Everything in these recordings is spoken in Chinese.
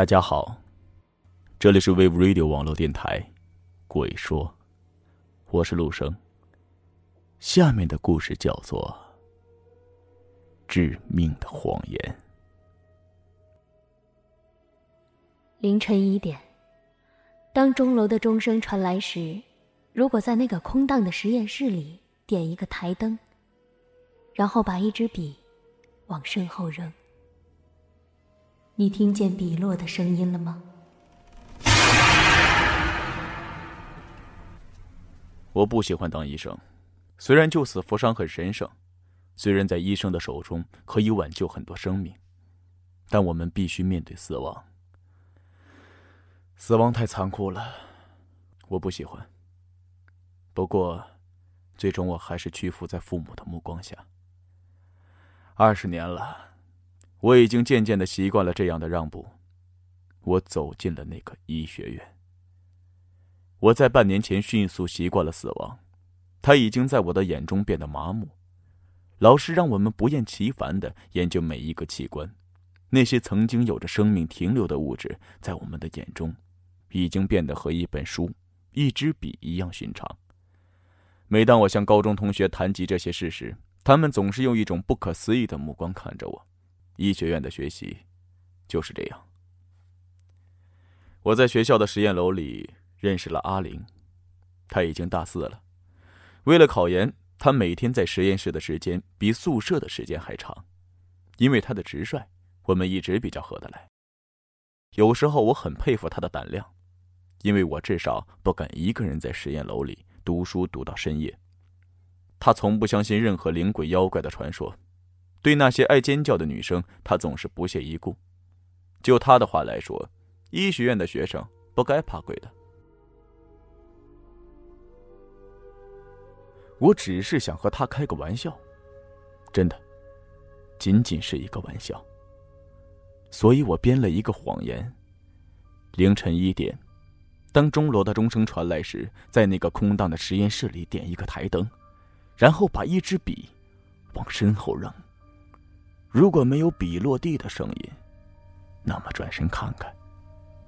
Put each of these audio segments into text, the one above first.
大家好，这里是 Wave Radio 网络电台，《鬼说》，我是陆生。下面的故事叫做《致命的谎言》。凌晨一点，当钟楼的钟声传来时，如果在那个空荡的实验室里点一个台灯，然后把一支笔往身后扔。你听见笔落的声音了吗？我不喜欢当医生，虽然救死扶伤很神圣，虽然在医生的手中可以挽救很多生命，但我们必须面对死亡。死亡太残酷了，我不喜欢。不过，最终我还是屈服在父母的目光下。二十年了。我已经渐渐的习惯了这样的让步。我走进了那个医学院。我在半年前迅速习惯了死亡，它已经在我的眼中变得麻木。老师让我们不厌其烦的研究每一个器官，那些曾经有着生命停留的物质，在我们的眼中，已经变得和一本书、一支笔一样寻常。每当我向高中同学谈及这些事时，他们总是用一种不可思议的目光看着我。医学院的学习就是这样。我在学校的实验楼里认识了阿玲，她已经大四了。为了考研，她每天在实验室的时间比宿舍的时间还长。因为她的直率，我们一直比较合得来。有时候我很佩服她的胆量，因为我至少不敢一个人在实验楼里读书读到深夜。她从不相信任何灵鬼妖怪的传说。对那些爱尖叫的女生，他总是不屑一顾。就他的话来说，医学院的学生不该怕鬼的。我只是想和他开个玩笑，真的，仅仅是一个玩笑。所以我编了一个谎言：凌晨一点，当钟楼的钟声传来时，在那个空荡的实验室里点一个台灯，然后把一支笔往身后扔。如果没有笔落地的声音，那么转身看看，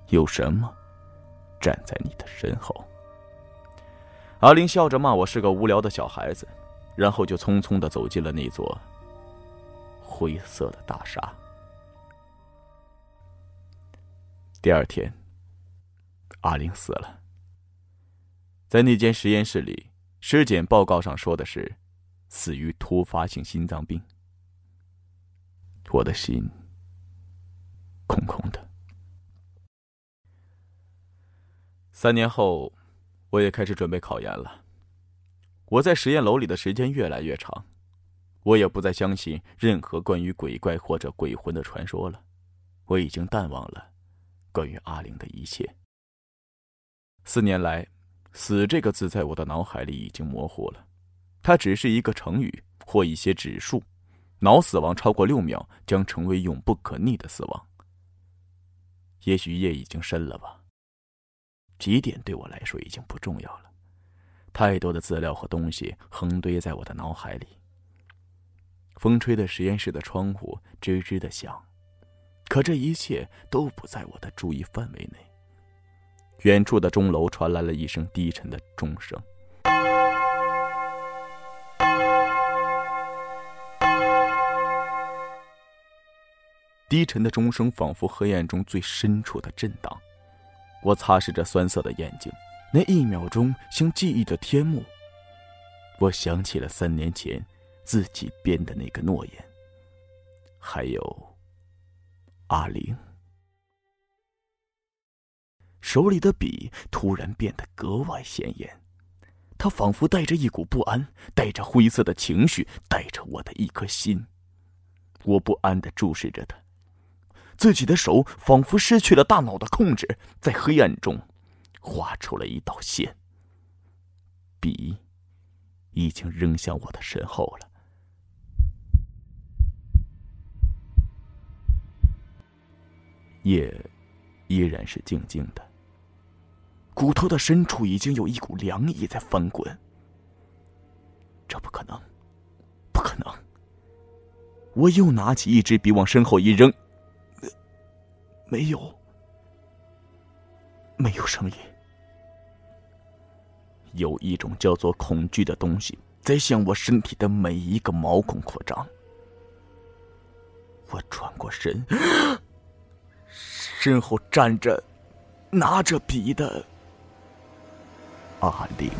有什么站在你的身后？阿玲笑着骂我是个无聊的小孩子，然后就匆匆的走进了那座灰色的大厦。第二天，阿玲死了，在那间实验室里，尸检报告上说的是死于突发性心脏病。我的心空空的。三年后，我也开始准备考研了。我在实验楼里的时间越来越长，我也不再相信任何关于鬼怪或者鬼魂的传说了。我已经淡忘了关于阿玲的一切。四年来，“死”这个字在我的脑海里已经模糊了，它只是一个成语或一些指数。脑死亡超过六秒，将成为永不可逆的死亡。也许夜已经深了吧。几点对我来说已经不重要了。太多的资料和东西横堆在我的脑海里。风吹的实验室的窗户吱吱的响，可这一切都不在我的注意范围内。远处的钟楼传来了一声低沉的钟声。低沉的钟声仿佛黑暗中最深处的震荡。我擦拭着酸涩的眼睛，那一秒钟像记忆的天幕。我想起了三年前自己编的那个诺言，还有阿玲。手里的笔突然变得格外显眼，它仿佛带着一股不安，带着灰色的情绪，带着我的一颗心。我不安的注视着他。自己的手仿佛失去了大脑的控制，在黑暗中画出了一道线。笔已经扔向我的身后了。夜依然是静静的，骨头的深处已经有一股凉意在翻滚。这不可能，不可能！我又拿起一支笔往身后一扔。没有，没有声音。有一种叫做恐惧的东西在向我身体的每一个毛孔扩张。我转过身，身后站着拿着笔的阿玲。